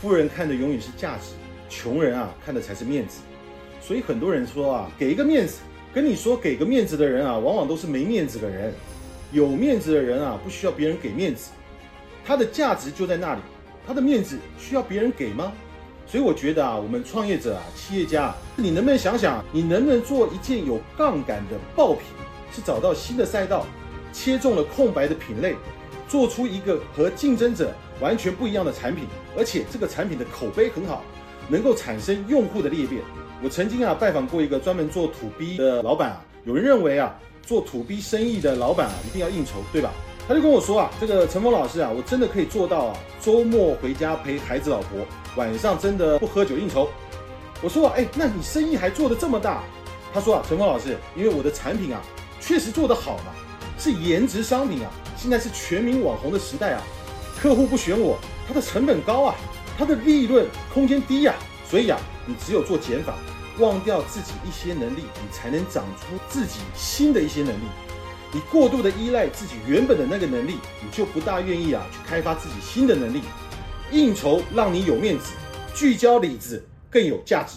富人看的永远是价值，穷人啊看的才是面子。所以很多人说啊，给一个面子，跟你说给个面子的人啊，往往都是没面子的人。有面子的人啊，不需要别人给面子，他的价值就在那里，他的面子需要别人给吗？所以我觉得啊，我们创业者啊，企业家，你能不能想想，你能不能做一件有杠杆的爆品？是找到新的赛道，切中了空白的品类，做出一个和竞争者完全不一样的产品，而且这个产品的口碑很好，能够产生用户的裂变。我曾经啊拜访过一个专门做土逼的老板啊，有人认为啊做土逼生意的老板啊一定要应酬，对吧？他就跟我说啊，这个陈峰老师啊，我真的可以做到啊，周末回家陪孩子老婆，晚上真的不喝酒应酬。我说啊，哎，那你生意还做得这么大？他说啊，陈峰老师，因为我的产品啊。确实做得好嘛，是颜值商品啊！现在是全民网红的时代啊，客户不选我，他的成本高啊，他的利润空间低呀，所以啊，你只有做减法，忘掉自己一些能力，你才能长出自己新的一些能力。你过度的依赖自己原本的那个能力，你就不大愿意啊去开发自己新的能力。应酬让你有面子，聚焦里子更有价值。